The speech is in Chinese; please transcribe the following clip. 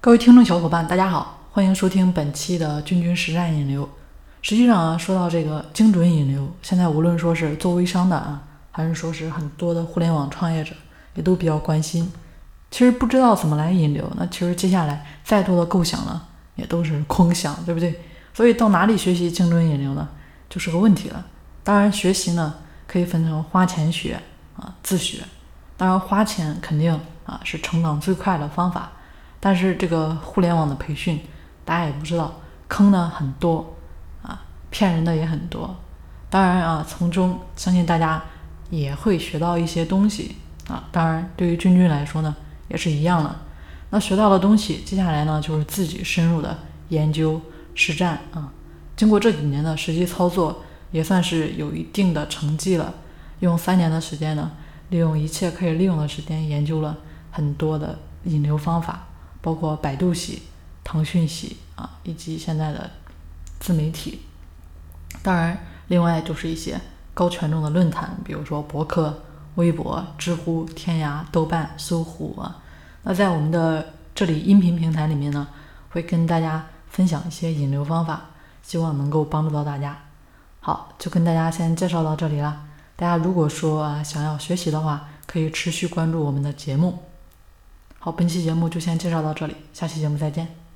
各位听众小伙伴，大家好，欢迎收听本期的君君实战引流。实际上啊，说到这个精准引流，现在无论说是做微商的啊，还是说是很多的互联网创业者，也都比较关心。其实不知道怎么来引流，那其实接下来再多的构想呢，也都是空想，对不对？所以到哪里学习精准引流呢，就是个问题了。当然，学习呢可以分成花钱学啊，自学。当然，花钱肯定啊是成长最快的方法。但是这个互联网的培训，大家也不知道，坑呢很多啊，骗人的也很多。当然啊，从中相信大家也会学到一些东西啊。当然，对于君君来说呢，也是一样的。那学到的东西，接下来呢就是自己深入的研究实战啊。经过这几年的实际操作，也算是有一定的成绩了。用三年的时间呢，利用一切可以利用的时间，研究了很多的引流方法。包括百度系、腾讯系啊，以及现在的自媒体。当然，另外就是一些高权重的论坛，比如说博客、微博、知乎、天涯、豆瓣、搜狐啊。那在我们的这里音频平台里面呢，会跟大家分享一些引流方法，希望能够帮助到大家。好，就跟大家先介绍到这里了。大家如果说啊想要学习的话，可以持续关注我们的节目。好，本期节目就先介绍到这里，下期节目再见。